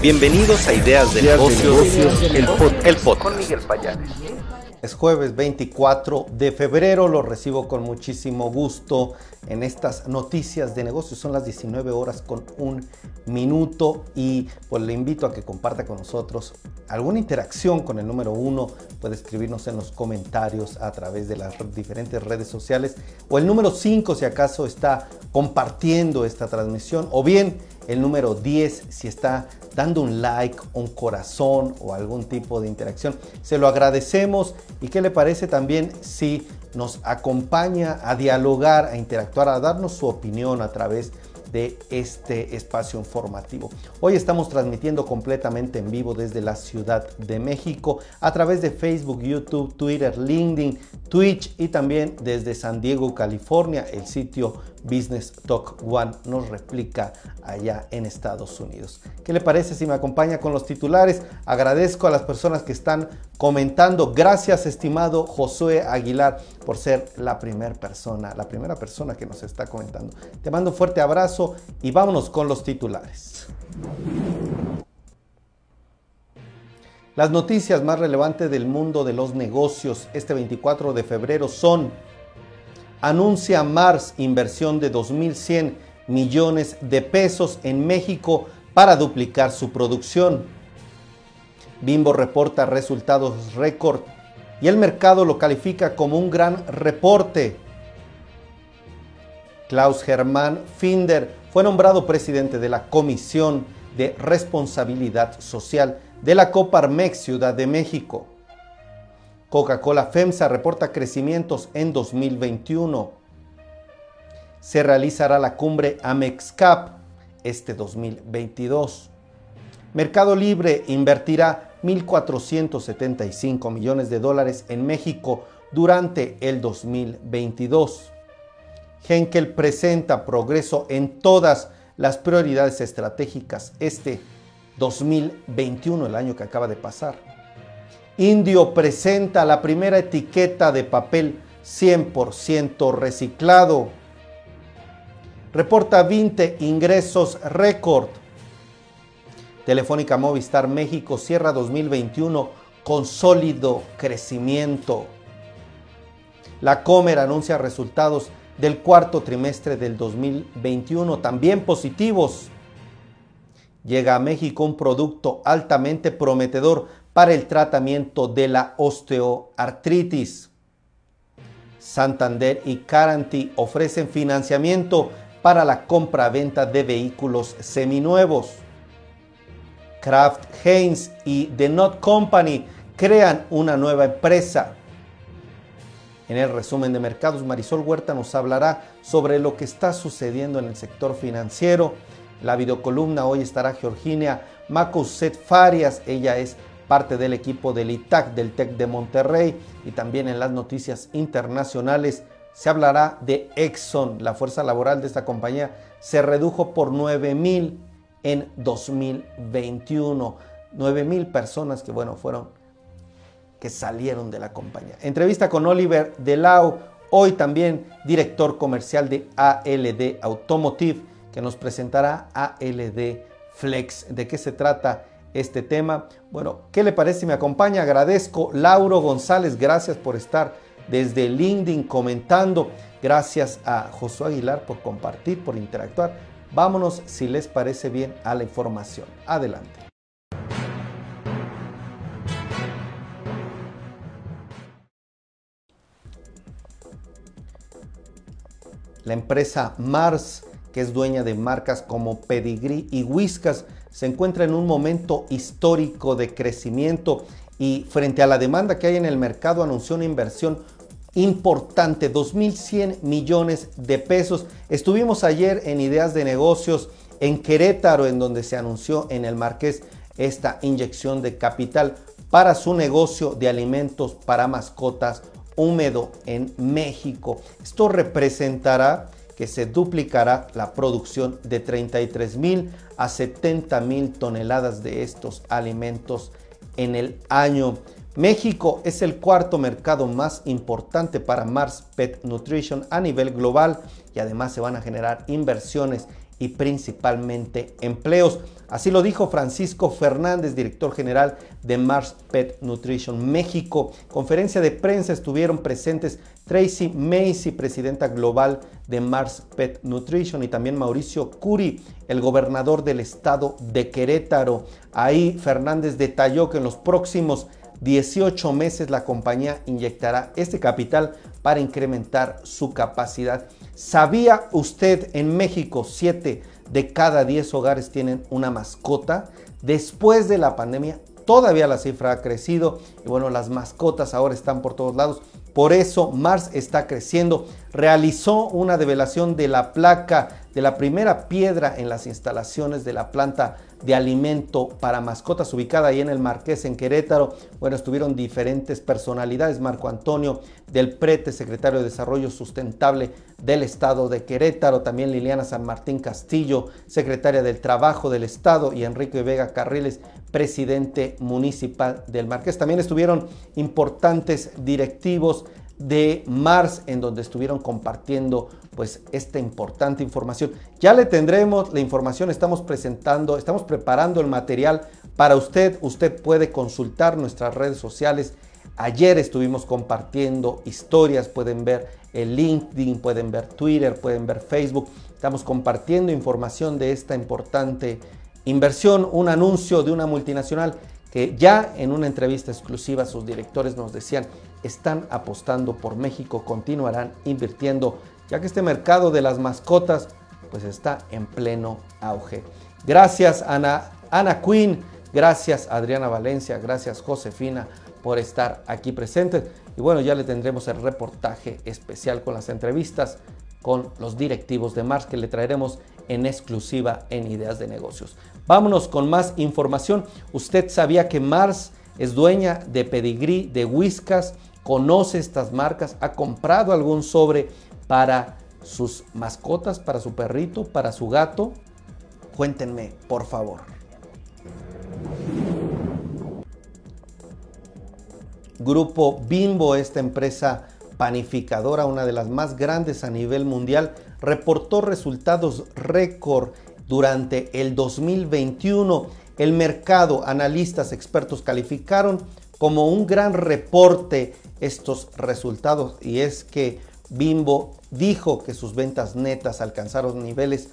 Bienvenidos a Ideas de Negocios, el, pod, Con Miguel Payanes. Es jueves 24 de febrero, lo recibo con muchísimo gusto en estas noticias de negocios. Son las 19 horas con un minuto y pues le invito a que comparta con nosotros alguna interacción con el número uno. Puede escribirnos en los comentarios a través de las diferentes redes sociales o el número 5 si acaso está compartiendo esta transmisión o bien el número 10 si está dando un like, un corazón o algún tipo de interacción. Se lo agradecemos y qué le parece también si nos acompaña a dialogar, a interactuar, a darnos su opinión a través de este espacio informativo. Hoy estamos transmitiendo completamente en vivo desde la Ciudad de México a través de Facebook, YouTube, Twitter, LinkedIn, Twitch y también desde San Diego, California, el sitio Business Talk One nos replica allá en Estados Unidos. ¿Qué le parece si me acompaña con los titulares? Agradezco a las personas que están comentando. Gracias, estimado Josué Aguilar, por ser la primera persona, la primera persona que nos está comentando. Te mando un fuerte abrazo y vámonos con los titulares. Las noticias más relevantes del mundo de los negocios este 24 de febrero son anuncia Mars inversión de 2.100 millones de pesos en México para duplicar su producción. Bimbo reporta resultados récord y el mercado lo califica como un gran reporte. Klaus Hermann Finder fue nombrado presidente de la Comisión de Responsabilidad Social de la Coparmex Ciudad de México. Coca-Cola FEMSA reporta crecimientos en 2021. Se realizará la cumbre AmexCap este 2022. Mercado Libre invertirá 1.475 millones de dólares en México durante el 2022. Henkel presenta progreso en todas las prioridades estratégicas este 2021, el año que acaba de pasar. Indio presenta la primera etiqueta de papel 100% reciclado. Reporta 20 ingresos récord. Telefónica Movistar México cierra 2021 con sólido crecimiento. La Comer anuncia resultados del cuarto trimestre del 2021 también positivos. Llega a México un producto altamente prometedor para el tratamiento de la osteoartritis. Santander y Caranti ofrecen financiamiento para la compra-venta de vehículos seminuevos. Kraft Heinz y The Not Company crean una nueva empresa. En el resumen de mercados, Marisol Huerta nos hablará sobre lo que está sucediendo en el sector financiero. La videocolumna hoy estará Georgina Macuset Farias. Ella es parte del equipo del ITAC del TEC de Monterrey y también en las noticias internacionales se hablará de Exxon. La fuerza laboral de esta compañía se redujo por 9 mil en 2021. 9 mil personas que, bueno, fueron, que salieron de la compañía. Entrevista con Oliver Delau, hoy también director comercial de ALD Automotive, que nos presentará ALD Flex. ¿De qué se trata? Este tema. Bueno, ¿qué le parece me acompaña? Agradezco. Lauro González, gracias por estar desde LinkedIn comentando. Gracias a Josué Aguilar por compartir, por interactuar. Vámonos, si les parece bien, a la información. Adelante. La empresa Mars, que es dueña de marcas como Pedigree y Whiskas, se encuentra en un momento histórico de crecimiento y frente a la demanda que hay en el mercado anunció una inversión importante, 2.100 millones de pesos. Estuvimos ayer en Ideas de Negocios en Querétaro, en donde se anunció en el Marqués esta inyección de capital para su negocio de alimentos para mascotas húmedo en México. Esto representará que se duplicará la producción de 33 mil a 70 mil toneladas de estos alimentos en el año. México es el cuarto mercado más importante para Mars Pet Nutrition a nivel global y además se van a generar inversiones y principalmente empleos. Así lo dijo Francisco Fernández, director general de Mars Pet Nutrition México. Conferencia de prensa estuvieron presentes Tracy Macy, presidenta global de Mars Pet Nutrition, y también Mauricio Curi, el gobernador del estado de Querétaro. Ahí Fernández detalló que en los próximos 18 meses la compañía inyectará este capital para incrementar su capacidad. ¿Sabía usted en México 7 de cada 10 hogares tienen una mascota? Después de la pandemia todavía la cifra ha crecido y bueno, las mascotas ahora están por todos lados. Por eso Mars está creciendo. Realizó una develación de la placa de la primera piedra en las instalaciones de la planta de alimento para mascotas ubicada ahí en el Marqués en Querétaro. Bueno, estuvieron diferentes personalidades, Marco Antonio del Prete, secretario de Desarrollo Sustentable del Estado de Querétaro, también Liliana San Martín Castillo, secretaria del Trabajo del Estado y Enrique Vega Carriles, presidente municipal del Marqués. También estuvieron importantes directivos de Mars en donde estuvieron compartiendo pues esta importante información. Ya le tendremos la información, estamos presentando, estamos preparando el material para usted. Usted puede consultar nuestras redes sociales. Ayer estuvimos compartiendo historias, pueden ver el LinkedIn, pueden ver Twitter, pueden ver Facebook. Estamos compartiendo información de esta importante inversión, un anuncio de una multinacional que ya en una entrevista exclusiva sus directores nos decían, están apostando por México, continuarán invirtiendo ya que este mercado de las mascotas pues está en pleno auge. Gracias Ana, Ana Quinn, gracias Adriana Valencia, gracias Josefina por estar aquí presentes. Y bueno, ya le tendremos el reportaje especial con las entrevistas con los directivos de Mars que le traeremos en exclusiva en Ideas de Negocios. Vámonos con más información. Usted sabía que Mars es dueña de Pedigree, de Whiskas, conoce estas marcas, ha comprado algún sobre para sus mascotas, para su perrito, para su gato? Cuéntenme, por favor. Grupo Bimbo, esta empresa panificadora, una de las más grandes a nivel mundial, reportó resultados récord durante el 2021. El mercado, analistas, expertos calificaron como un gran reporte estos resultados y es que Bimbo dijo que sus ventas netas alcanzaron niveles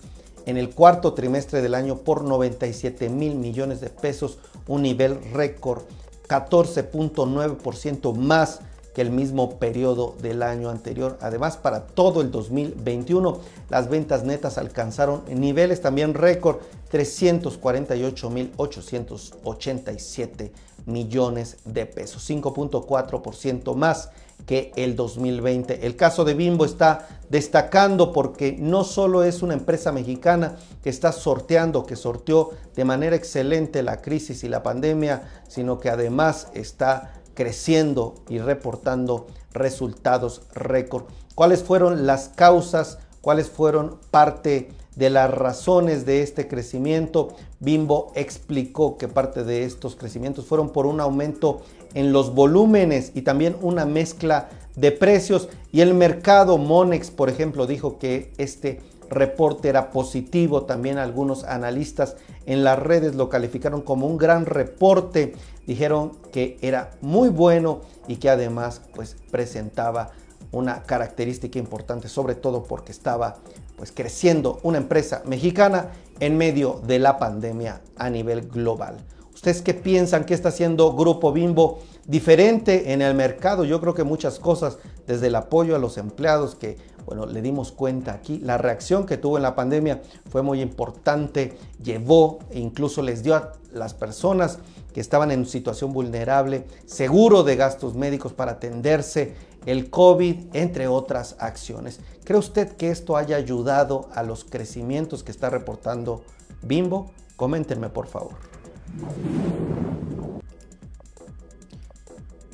en el cuarto trimestre del año por 97 mil millones de pesos, un nivel récord 14.9% más que el mismo periodo del año anterior. Además, para todo el 2021, las ventas netas alcanzaron niveles también récord 348.887 millones de pesos, 5.4% más que el 2020. El caso de Bimbo está destacando porque no solo es una empresa mexicana que está sorteando, que sorteó de manera excelente la crisis y la pandemia, sino que además está creciendo y reportando resultados récord. ¿Cuáles fueron las causas? ¿Cuáles fueron parte de las razones de este crecimiento? Bimbo explicó que parte de estos crecimientos fueron por un aumento en los volúmenes y también una mezcla de precios. Y el mercado Monex, por ejemplo, dijo que este reporte era positivo. También algunos analistas en las redes lo calificaron como un gran reporte. Dijeron que era muy bueno y que además pues presentaba una característica importante, sobre todo porque estaba pues creciendo una empresa mexicana en medio de la pandemia a nivel global. ¿Ustedes qué piensan? ¿Qué está haciendo Grupo Bimbo diferente en el mercado? Yo creo que muchas cosas, desde el apoyo a los empleados, que bueno, le dimos cuenta aquí, la reacción que tuvo en la pandemia fue muy importante, llevó e incluso les dio a las personas que estaban en situación vulnerable seguro de gastos médicos para atenderse el COVID, entre otras acciones. ¿Cree usted que esto haya ayudado a los crecimientos que está reportando Bimbo? Coméntenme por favor.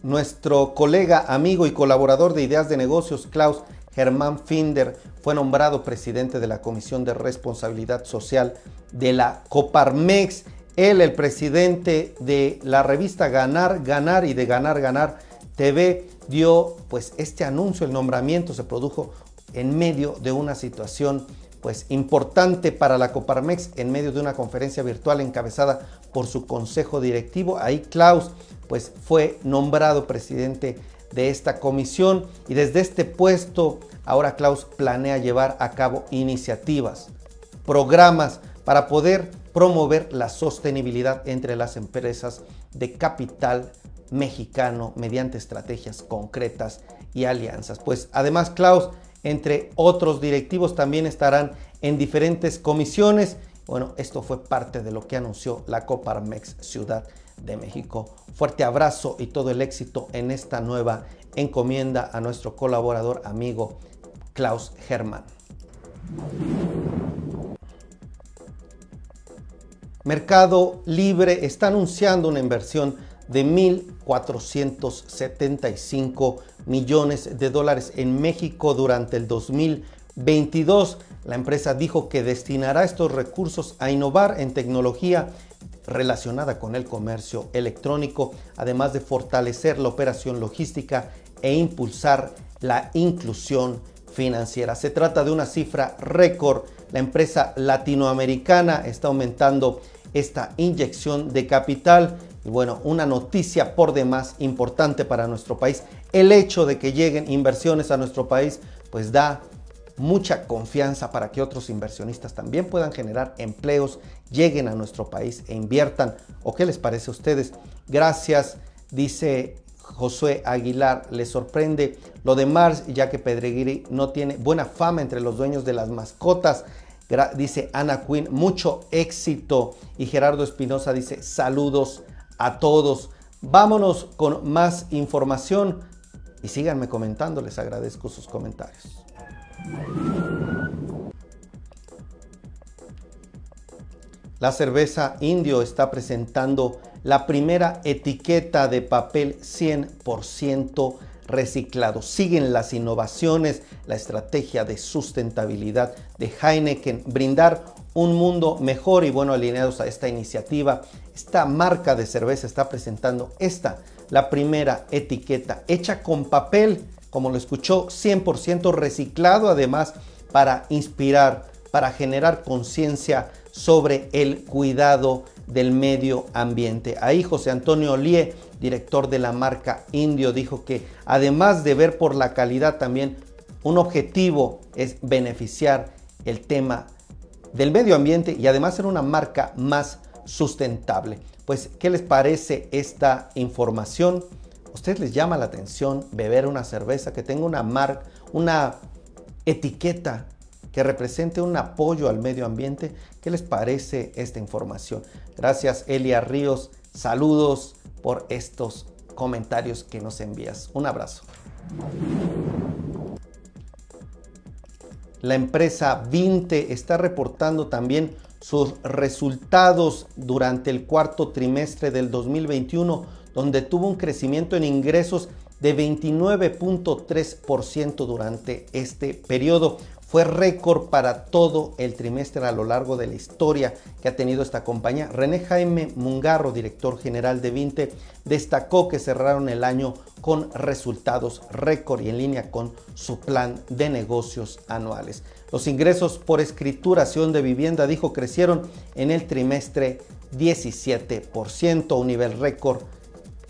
Nuestro colega, amigo y colaborador de ideas de negocios, Klaus Germán Finder, fue nombrado presidente de la Comisión de Responsabilidad Social de la Coparmex. Él, el presidente de la revista Ganar, Ganar y de Ganar, Ganar TV, dio pues este anuncio, el nombramiento se produjo en medio de una situación pues importante para la Coparmex en medio de una conferencia virtual encabezada por su consejo directivo. Ahí Klaus pues fue nombrado presidente de esta comisión y desde este puesto ahora Klaus planea llevar a cabo iniciativas, programas para poder promover la sostenibilidad entre las empresas de capital mexicano mediante estrategias concretas y alianzas. Pues además Klaus entre otros directivos también estarán en diferentes comisiones. Bueno, esto fue parte de lo que anunció la Coparmex Ciudad de México. Fuerte abrazo y todo el éxito en esta nueva encomienda a nuestro colaborador amigo Klaus Hermann. Mercado Libre está anunciando una inversión de 1.475 millones de dólares en México durante el 2022. La empresa dijo que destinará estos recursos a innovar en tecnología relacionada con el comercio electrónico, además de fortalecer la operación logística e impulsar la inclusión financiera. Se trata de una cifra récord. La empresa latinoamericana está aumentando esta inyección de capital y bueno, una noticia por demás importante para nuestro país. El hecho de que lleguen inversiones a nuestro país, pues da mucha confianza para que otros inversionistas también puedan generar empleos, lleguen a nuestro país e inviertan. ¿O qué les parece a ustedes? Gracias, dice Josué Aguilar. Le sorprende lo de Mars, ya que Pedreguiri no tiene buena fama entre los dueños de las mascotas dice Ana Quinn, mucho éxito. Y Gerardo Espinosa dice, saludos a todos. Vámonos con más información y síganme comentando, les agradezco sus comentarios. La cerveza indio está presentando la primera etiqueta de papel 100% reciclado. Siguen las innovaciones, la estrategia de sustentabilidad de Heineken, brindar un mundo mejor y bueno, alineados a esta iniciativa. Esta marca de cerveza está presentando esta, la primera etiqueta hecha con papel, como lo escuchó, 100% reciclado además para inspirar, para generar conciencia sobre el cuidado del medio ambiente. Ahí José Antonio Lie, director de la marca Indio, dijo que además de ver por la calidad también un objetivo es beneficiar el tema del medio ambiente y además ser una marca más sustentable. Pues, ¿qué les parece esta información? ¿A ustedes les llama la atención beber una cerveza que tenga una marca, una etiqueta que represente un apoyo al medio ambiente. ¿Qué les parece esta información? Gracias Elia Ríos, saludos por estos comentarios que nos envías. Un abrazo. La empresa Vinte está reportando también sus resultados durante el cuarto trimestre del 2021, donde tuvo un crecimiento en ingresos de 29.3% durante este periodo. Fue récord para todo el trimestre a lo largo de la historia que ha tenido esta compañía. René Jaime Mungarro, director general de Vinte, destacó que cerraron el año con resultados récord y en línea con su plan de negocios anuales. Los ingresos por escrituración de vivienda, dijo, crecieron en el trimestre 17%, un nivel récord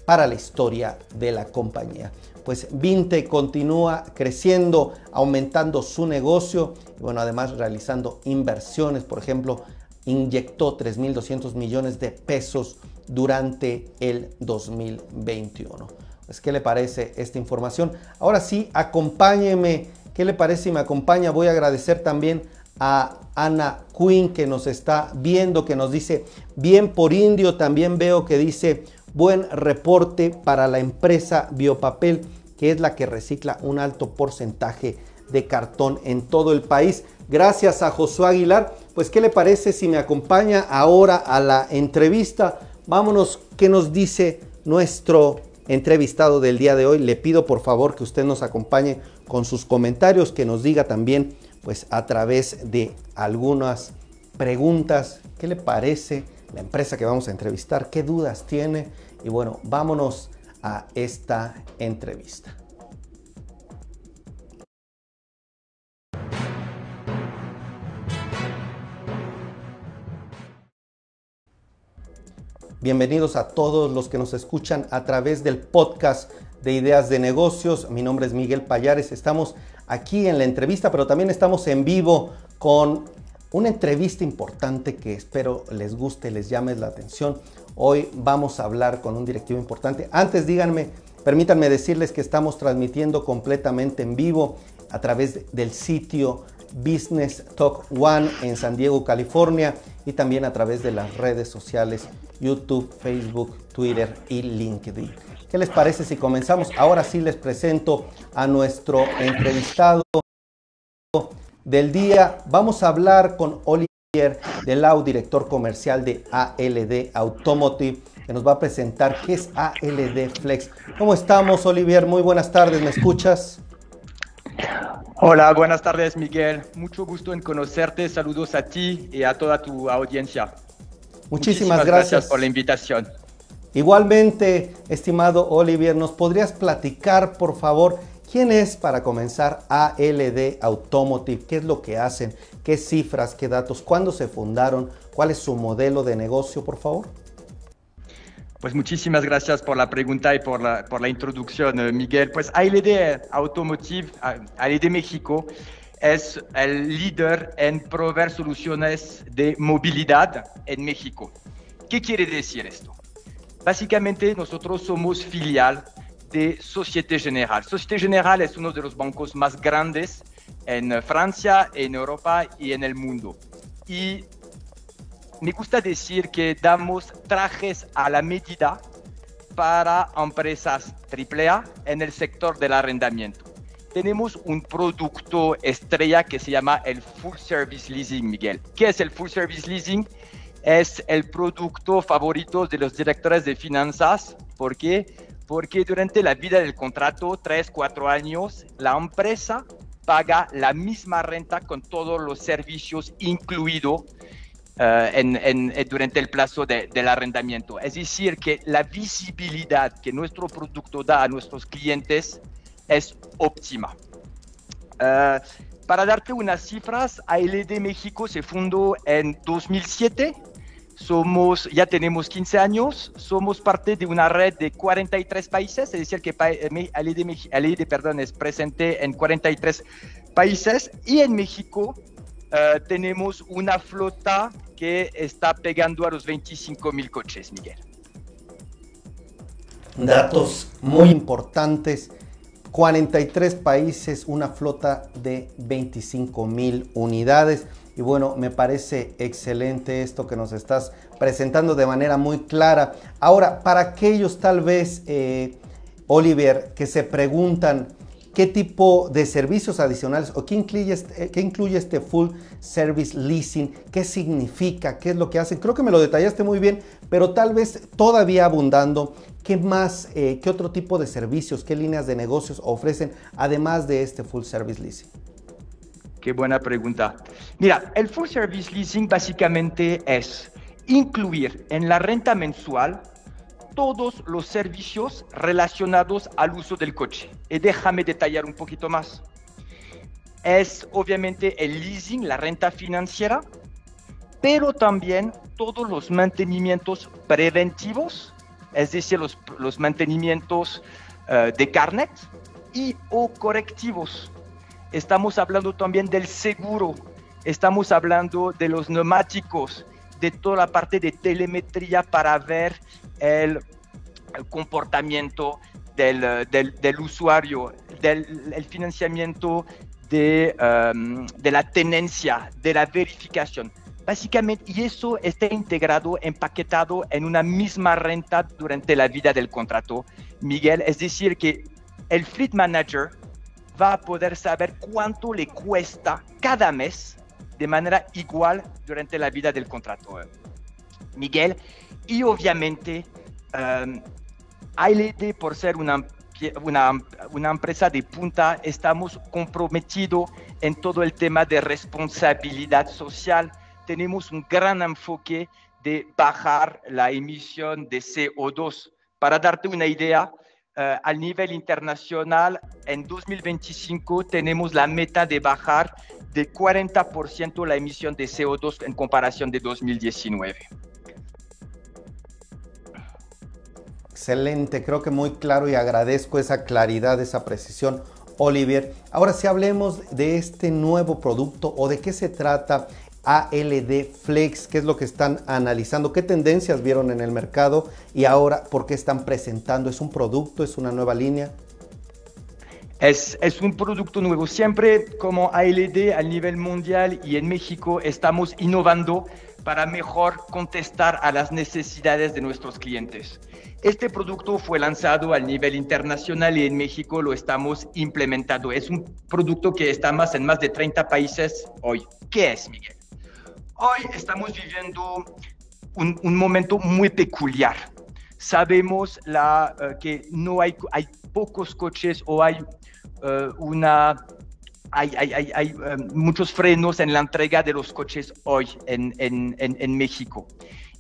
para la historia de la compañía pues Vinte continúa creciendo, aumentando su negocio y bueno, además realizando inversiones, por ejemplo, inyectó 3.200 millones de pesos durante el 2021. Pues, ¿qué le parece esta información? Ahora sí, acompáñeme. ¿Qué le parece si me acompaña? Voy a agradecer también a Ana Quinn que nos está viendo, que nos dice bien por indio. También veo que dice buen reporte para la empresa Biopapel, que es la que recicla un alto porcentaje de cartón en todo el país. Gracias a Josué Aguilar. Pues, ¿qué le parece si me acompaña ahora a la entrevista? Vámonos, ¿qué nos dice nuestro entrevistado del día de hoy? Le pido por favor que usted nos acompañe con sus comentarios, que nos diga también, pues a través de algunas preguntas, ¿qué le parece? la empresa que vamos a entrevistar, qué dudas tiene y bueno, vámonos a esta entrevista. Bienvenidos a todos los que nos escuchan a través del podcast de Ideas de Negocios. Mi nombre es Miguel Payares. Estamos aquí en la entrevista, pero también estamos en vivo con una entrevista importante que espero les guste, les llame la atención. Hoy vamos a hablar con un directivo importante. Antes díganme, permítanme decirles que estamos transmitiendo completamente en vivo a través del sitio Business Talk One en San Diego, California y también a través de las redes sociales YouTube, Facebook, Twitter y LinkedIn. ¿Qué les parece si comenzamos? Ahora sí les presento a nuestro entrevistado del día. Vamos a hablar con Olivier Delau, director comercial de ALD Automotive, que nos va a presentar qué es ALD Flex. ¿Cómo estamos, Olivier? Muy buenas tardes, ¿me escuchas? Hola, buenas tardes, Miguel. Mucho gusto en conocerte. Saludos a ti y a toda tu audiencia. Muchísimas, gracias. por la invitación. Igualmente, estimado Olivier, ¿nos podrías platicar, por favor, quién es para comenzar ALD Automotive? ¿Qué es lo que hacen? ¿Qué cifras? ¿Qué datos? ¿Cuándo se fundaron? ¿Cuál es su modelo de negocio, por favor? Pues muchísimas gracias por la pregunta y por la, por introducción, eh, Miguel. Pues ALD Automotive, ALD México, es el líder en proveer soluciones de movilidad en México. ¿Qué quiere decir esto? Básicamente nosotros somos filial de Societe Generale. Societe Generale es uno de los bancos más grandes en Francia, en Europa y en el mundo. Y me gusta decir que damos trajes a la medida para empresas AAA en el sector del arrendamiento tenemos un producto estrella que se llama el Full Service Leasing, Miguel. ¿Qué es el Full Service Leasing? Es el producto favorito de los directores de finanzas. ¿Por qué? Porque durante la vida del contrato, tres, cuatro años, la empresa paga la misma renta con todos los servicios incluidos eh, en, durante el plazo del arrendamiento. Es decir, que la visibilidad que nuestro producto da a nuestros clientes es óptima. Eh, para darte unas cifras, ALD México se fundó en 2007. Somos, ya tenemos 15 años, somos parte de una red de 43 países, es decir, que ALD, ALD perdón, es presente en 43 países y en México eh, tenemos una flota que está pegando a los 25 mil coches, Miguel. Datos muy importantes 43 países, una flota de 25 mil unidades. Y bueno, me parece excelente esto que nos estás presentando de manera muy clara. Ahora, para aquellos tal vez, eh, Oliver, que se preguntan qué tipo de servicios adicionales o qué incluye, este, qué incluye este full service leasing, qué significa, qué es lo que hacen. Creo que me lo detallaste muy bien, pero tal vez todavía abundando, ¿qué más, eh, qué otro tipo de servicios, qué líneas de negocios ofrecen además de este full service leasing? Qué buena pregunta. Mira, el full service leasing básicamente es incluir en la renta mensual todos los servicios relacionados al uso del coche. Y déjame detallar un poquito más. Es obviamente el leasing, la renta financiera, pero también todos los mantenimientos preventivos, es decir, los, los mantenimientos uh, de carnet y o correctivos. Estamos hablando también del seguro, estamos hablando de los neumáticos, de toda la parte de telemetría para ver el, comportamiento del, usuario, del el financiamiento de, um, de la tenencia, de la verificación. Básicamente, y eso está integrado, empaquetado en una misma renta durante la vida del contrato, Miguel. Es decir, que el Fleet Manager va a poder saber cuánto le cuesta cada mes de manera igual durante la vida del contrato, Miguel. Y obviamente, um, ALD, por ser una, una, una empresa de punta, estamos comprometidos en todo el tema de responsabilidad social tenemos un gran enfoque de bajar la emisión de CO2. Para darte una idea, uh, al nivel internacional, en 2025 tenemos la meta de bajar de 40% la emisión de CO2 en comparación de 2019. Excelente, creo que muy claro y agradezco esa claridad, esa precisión. Olivier, ahora si hablemos de este nuevo producto o de qué se trata ALD Flex, qué es lo que están analizando, qué tendencias vieron en el mercado y ahora por qué están presentando. ¿Es un producto, es una nueva línea? Es, es, un producto nuevo. Siempre como ALD a nivel mundial y en México estamos innovando para mejor contestar a las necesidades de nuestros clientes. Este producto fue lanzado a nivel internacional y en México lo estamos implementando. Es un producto que está más en más de 30 países hoy. ¿Qué es, Miguel? Hoy estamos viviendo un, momento muy peculiar. Sabemos uh, que no hay, pocos coches o hay uh, una um, muchos frenos en la entrega de los coches hoy en, México.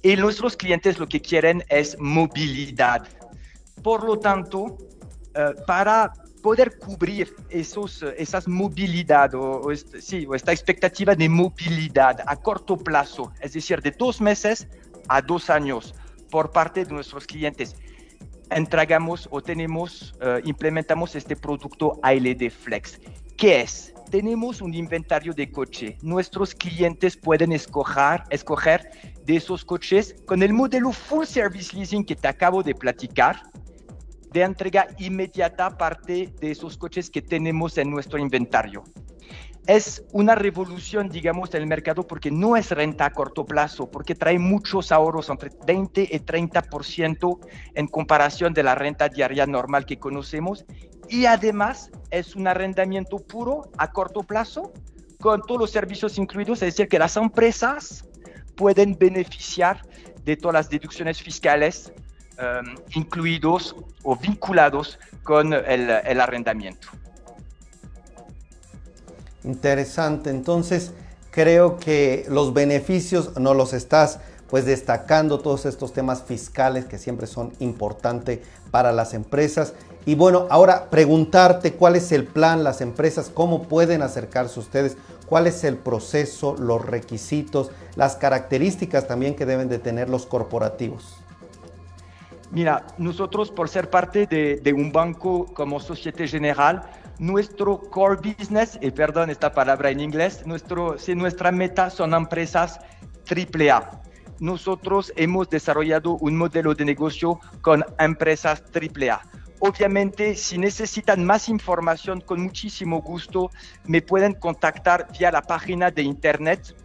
Y nuestros clientes lo que quieren es movilidad. Por lo tanto, para poder cubrir esos, esas movilidad o, o, este, sí, o esta expectativa de movilidad a corto plazo, es decir, de dos meses a dos años por parte de nuestros clientes, entregamos o tenemos, uh, implementamos este producto ALD Flex. ¿Qué es? Tenemos un inventario de coche. Nuestros clientes pueden escoger, escoger de esos coches con el modelo Full Service Leasing que te acabo de platicar, de entrega inmediata parte de esos coches que tenemos en nuestro inventario. Es una revolución, digamos, en el mercado porque no es renta a corto plazo, porque trae muchos ahorros, entre 20 y 30% en comparación de la renta diaria normal que conocemos. Y además es un arrendamiento puro a corto plazo con todos los servicios incluidos, es decir, que las empresas pueden beneficiar de todas las deducciones fiscales um, incluidos o vinculados con el, el arrendamiento. Interesante, entonces creo que los beneficios no los estás pues destacando todos estos temas fiscales que siempre son importantes para las empresas. Y bueno, ahora preguntarte cuál es el plan, las empresas, cómo pueden acercarse ustedes, cuál es el proceso, los requisitos, las características también que deben de tener los corporativos. Mira, nosotros por ser parte de, un banco como Societe General, nuestro core business, y perdón esta palabra en inglés, nuestro, si nuestra meta son empresas AAA. Nosotros hemos desarrollado un modelo de negocio con empresas AAA. Obviamente, si necesitan más información, con muchísimo gusto me pueden contactar vía la página de internet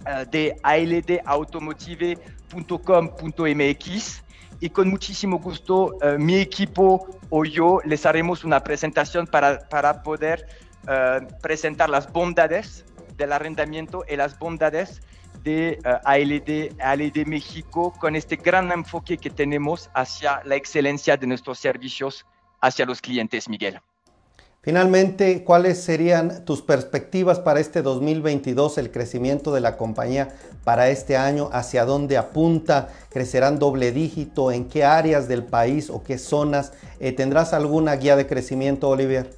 uh, de aldautomotive.com.mx y con muchísimo gusto uh, mi equipo o yo les haremos una presentación para, para poder uh, presentar las bondades del arrendamiento y las bondades de uh, ALD, ALD México con este gran enfoque que tenemos hacia la excelencia de nuestros servicios hacia los clientes, Miguel. Finalmente, ¿cuáles serían tus perspectivas para este 2022, el crecimiento de la compañía para este año? ¿Hacia dónde apunta? ¿Crecerán doble dígito? ¿En qué áreas del país o qué zonas? Eh, ¿Tendrás alguna guía de crecimiento, Olivier?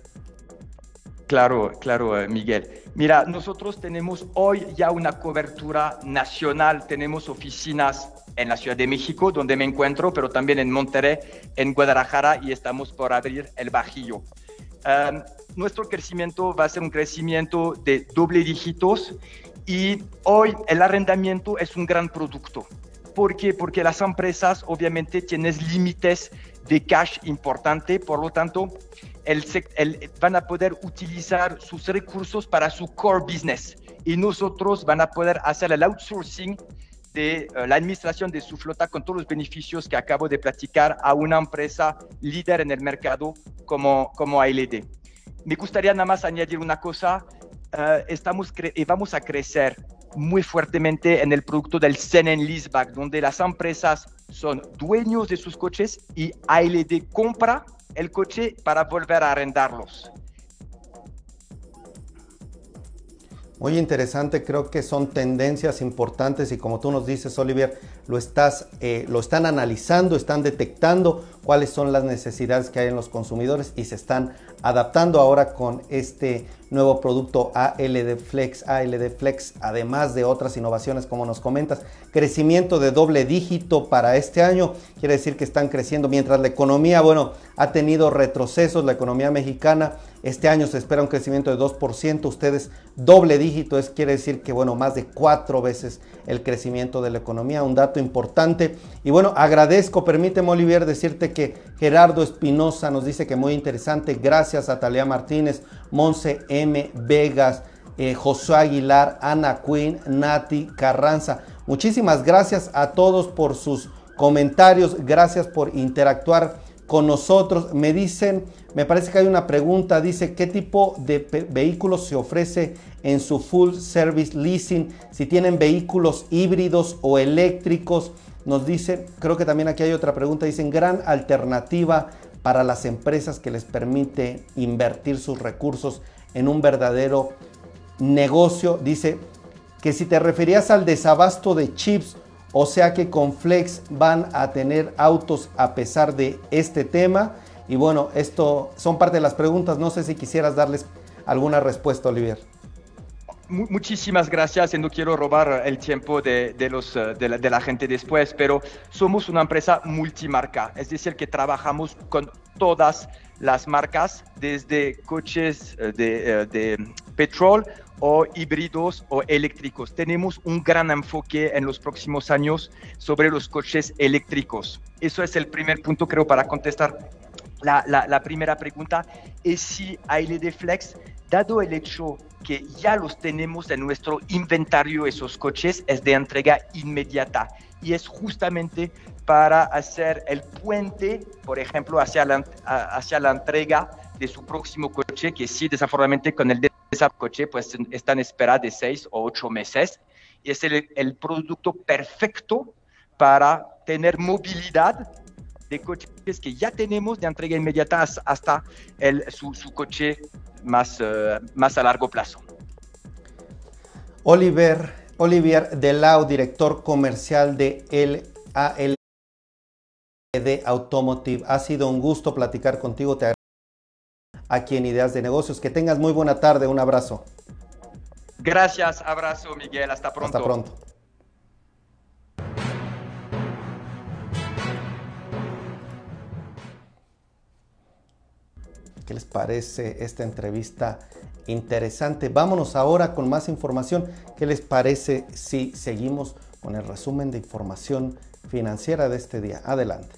Claro, claro, Miguel. Mira, nosotros tenemos hoy ya una cobertura nacional, tenemos oficinas en la Ciudad de México, donde me encuentro, pero también en Monterrey, en Guadalajara y estamos por abrir el Bajío. Nuestro crecimiento va a ser un crecimiento de doble dígitos y hoy el arrendamiento es un gran producto. ¿Por qué? Porque las empresas obviamente tienen límites de cash importante, por lo tanto, el, el, van a poder utilizar sus recursos para su core business y nosotros van a poder hacer el outsourcing de uh, la administración de su flota con todos los beneficios que acabo de platicar a una empresa líder en el mercado como, como ALD. Me gustaría nada más añadir una cosa, uh, estamos y vamos a crecer muy fuertemente en el producto del Zen and Leaseback, donde las empresas son dueños de sus coches y ALD compra el coche para volver a arrendarlos. Muy interesante, creo que son tendencias importantes y como tú nos dices, Olivier, lo, estás, eh, lo están analizando, están detectando cuáles son las necesidades que hay en los consumidores y se están adaptando ahora con este nuevo producto ALD Flex, ALD Flex, además de otras innovaciones como nos comentas. Crecimiento de doble dígito para este año, quiere decir que están creciendo mientras la economía, bueno, ha tenido retrocesos, la economía mexicana este año se espera un crecimiento de 2%, ustedes doble dígito, es quiere decir que bueno, más de cuatro veces el crecimiento de la economía, un dato importante. Y bueno, agradezco, permíteme Olivier decirte que Gerardo Espinosa nos dice que muy interesante, gracias a Talia Martínez, Monse M. Vegas, eh, José Aguilar, Ana Quinn, Nati Carranza. Muchísimas gracias a todos por sus comentarios, gracias por interactuar con nosotros. Me dicen, me parece que hay una pregunta, dice, ¿qué tipo de vehículos se ofrece en su full service leasing? Si tienen vehículos híbridos o eléctricos. Nos dice, creo que también aquí hay otra pregunta, dicen, gran alternativa para las empresas que les permite invertir sus recursos en un verdadero negocio. Dice que si te referías al desabasto de chips, o sea que con Flex van a tener autos a pesar de este tema. Y bueno, esto son parte de las preguntas. No sé si quisieras darles alguna respuesta, Olivier. Muchísimas gracias y no quiero robar el tiempo de, los, eh, de, la, de, gente después, pero somos una empresa multimarca, es decir, que trabajamos con todas las marcas, desde coches eh, de, eh, de petróleo o híbridos o eléctricos. Tenemos un gran enfoque en los próximos años sobre los coches eléctricos. Eso es el primer punto, creo, para contestar la, la, primera pregunta. Es si ALD Flex, dado el hecho que ya los tenemos en nuestro inventario, esos coches, es de entrega inmediata. Y es justamente para hacer el puente, por ejemplo, hacia la, hacia la entrega de su próximo coche, que sí, desafortunadamente con el ese coche pues está en espera de seis o ocho meses y es el, el producto perfecto para tener movilidad de coches que ya tenemos de entrega inmediata hasta el, su, su coche más, uh, más a largo plazo. Oliver, Olivier Delau, director comercial de el ALD Automotive. Ha sido un gusto platicar contigo. Te aquí en Ideas de Negocios. Que tengas muy buena tarde, un abrazo. Gracias, abrazo Miguel, hasta pronto. Hasta pronto. ¿Qué les parece esta entrevista interesante? Vámonos ahora con más información. ¿Qué les parece si seguimos con el resumen de información financiera de este día? Adelante.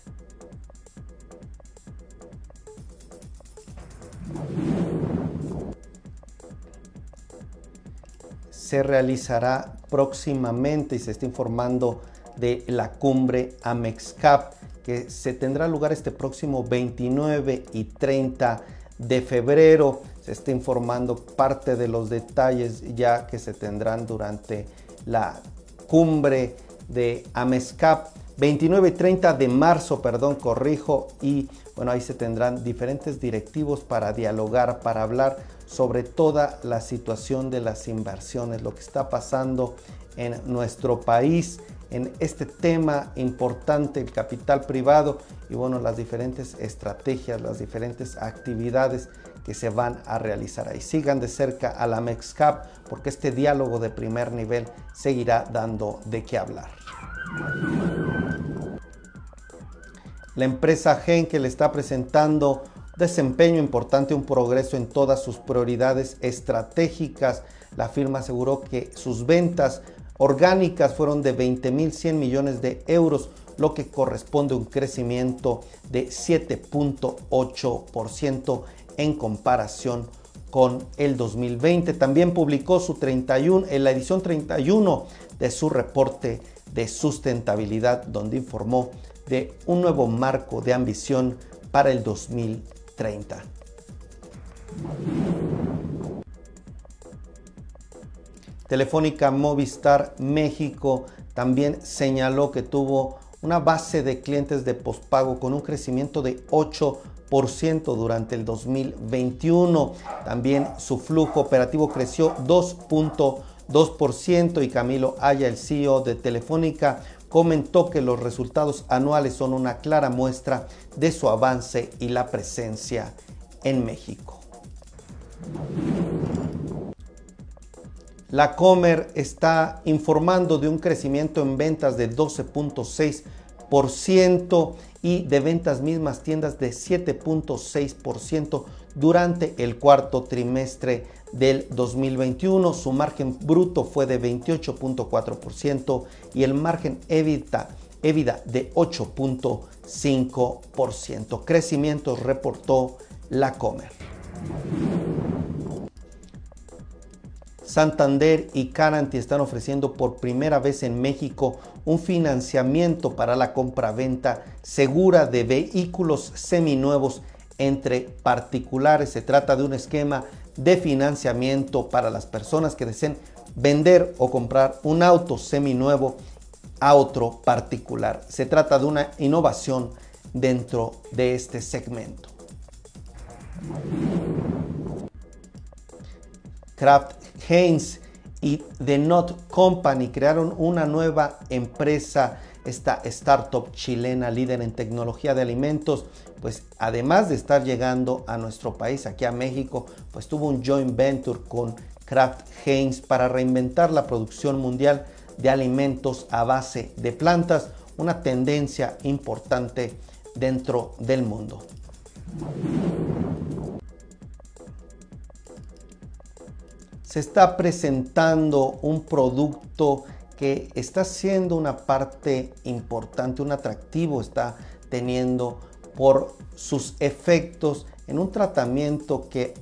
Se realizará próximamente y se está informando de la cumbre Amexcap que se tendrá lugar este próximo 29 y 30 de febrero. Se está informando parte de los detalles ya que se tendrán durante la cumbre de Amexcap. 29 y 30 de marzo, perdón, corrijo, y bueno, ahí se tendrán diferentes directivos para dialogar, para hablar sobre toda la situación de las inversiones, lo que está pasando en nuestro país, en este tema importante, el capital privado y bueno, las diferentes estrategias, las diferentes actividades que se van a realizar ahí. Sigan de cerca a la MEXCAP porque este diálogo de primer nivel seguirá dando de qué hablar. La empresa le está presentando desempeño importante, un progreso en todas sus prioridades estratégicas. La firma aseguró que sus ventas orgánicas fueron de 20.100 millones de euros, lo que corresponde a un crecimiento de 7.8% en comparación con el 2020. También publicó su 31 en la edición 31 de su reporte de sustentabilidad, donde informó de un nuevo marco de ambición para el 2030. Telefónica Movistar México también señaló que tuvo una base de clientes de pospago con un crecimiento de 8% durante el 2021. También su flujo operativo creció 2.2% y Camilo Haya, el CEO de Telefónica, comentó que los resultados anuales son una clara muestra de su avance y la presencia en México. La Comer está informando de un crecimiento en ventas de 12.6% y de ventas mismas tiendas de 7.6% durante el cuarto trimestre del 2021. Su margen bruto fue de 28.4% y el margen EBITDA, de 8.5%. Crecimiento reportó la Comer. Santander y Caranti están ofreciendo por primera vez en México un financiamiento para la compra-venta segura de vehículos seminuevos entre particulares. Se trata de un esquema de financiamiento para las personas que deseen vender o comprar un auto seminuevo a otro particular. Se trata de una innovación dentro de este segmento. Kraft Heinz y The Not Company crearon una nueva empresa, esta startup chilena líder en tecnología de alimentos, pues además de estar llegando a nuestro país, aquí a México, pues tuvo un joint venture con Kraft Heinz para reinventar la producción mundial de alimentos a base de plantas, una tendencia importante dentro del mundo. se está presentando un producto que está siendo una parte importante, un atractivo está teniendo por sus efectos en un tratamiento que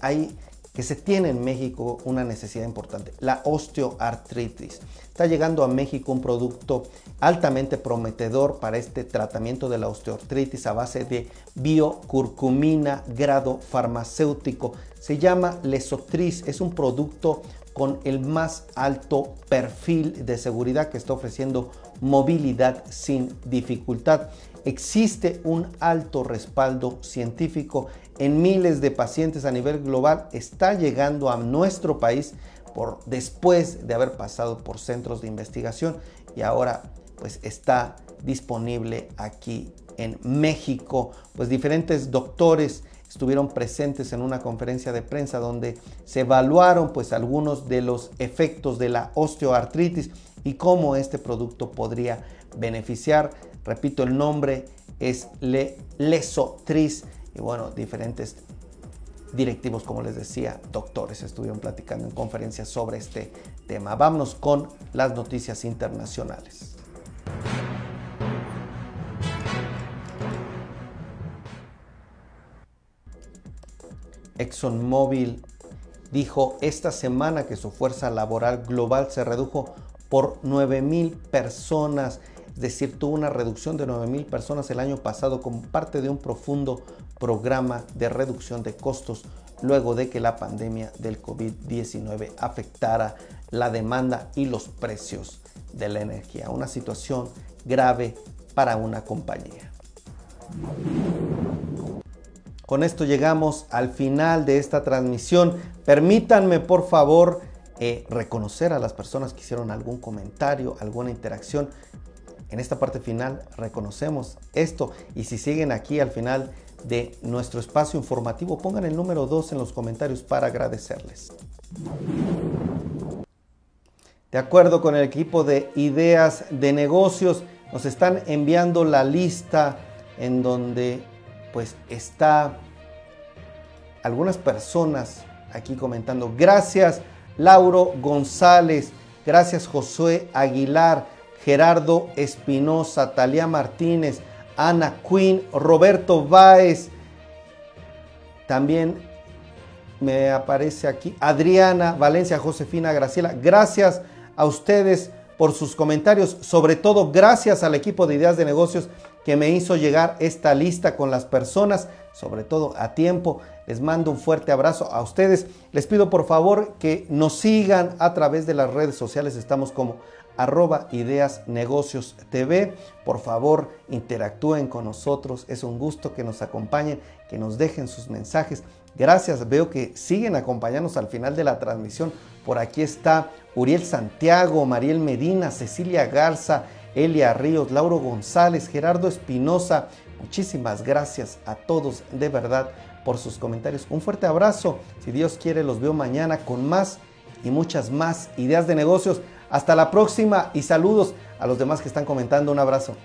hay que se tiene en México una necesidad importante, la osteoartritis. Está llegando a México un producto altamente prometedor para este tratamiento de la osteoartritis a base de biocurcumina grado farmacéutico. Se llama Lesotris, es un producto con el más alto perfil de seguridad que está ofreciendo movilidad sin dificultad. Existe un alto respaldo científico en miles de pacientes a nivel global. Está llegando a nuestro país por después de haber pasado por centros de investigación y ahora pues está disponible aquí en México. Pues diferentes doctores estuvieron presentes en una conferencia de prensa donde se evaluaron pues algunos de los efectos de la osteoartritis y cómo este producto podría beneficiar. Repito, el nombre es Le Lesotris y bueno, diferentes directivos, como les decía, doctores estuvieron platicando en conferencias sobre este tema. Vámonos con las noticias internacionales. ExxonMobil dijo esta semana que su fuerza laboral global se redujo por 9 mil personas, es decir, tuvo una reducción de 9 mil personas el año pasado como parte de un profundo programa de reducción de costos luego de que la pandemia del COVID-19 afectara la demanda y los precios de la energía. Una situación grave para una compañía. Con esto llegamos al final de esta transmisión. Permítanme por favor eh, reconocer a las personas que hicieron algún comentario, alguna interacción. En esta parte final reconocemos esto y si siguen aquí al final de nuestro espacio informativo, pongan el número 2 en los comentarios para agradecerles. De acuerdo con el equipo de ideas de negocios, nos están enviando la lista en donde pues está algunas personas aquí comentando. Gracias Lauro González, gracias Josué Aguilar, Gerardo Espinosa, Talía Martínez, Ana Quinn, Roberto Báez. También me aparece aquí Adriana Valencia, Josefina Graciela. Gracias a ustedes por sus comentarios, sobre todo gracias al equipo de ideas de negocios que me hizo llegar esta lista con las personas, sobre todo a tiempo. Les mando un fuerte abrazo a ustedes. Les pido por favor que nos sigan a través de las redes sociales. Estamos como arroba ideas negocios TV. Por favor, interactúen con nosotros. Es un gusto que nos acompañen, que nos dejen sus mensajes. Gracias, veo que siguen acompañándonos al final de la transmisión. Por aquí está Uriel Santiago, Mariel Medina, Cecilia Garza, Elia Ríos, Lauro González, Gerardo Espinosa. Muchísimas gracias a todos, de verdad, por sus comentarios. Un fuerte abrazo. Si Dios quiere, los veo mañana con más y muchas más ideas de negocios. Hasta la próxima y saludos a los demás que están comentando. Un abrazo.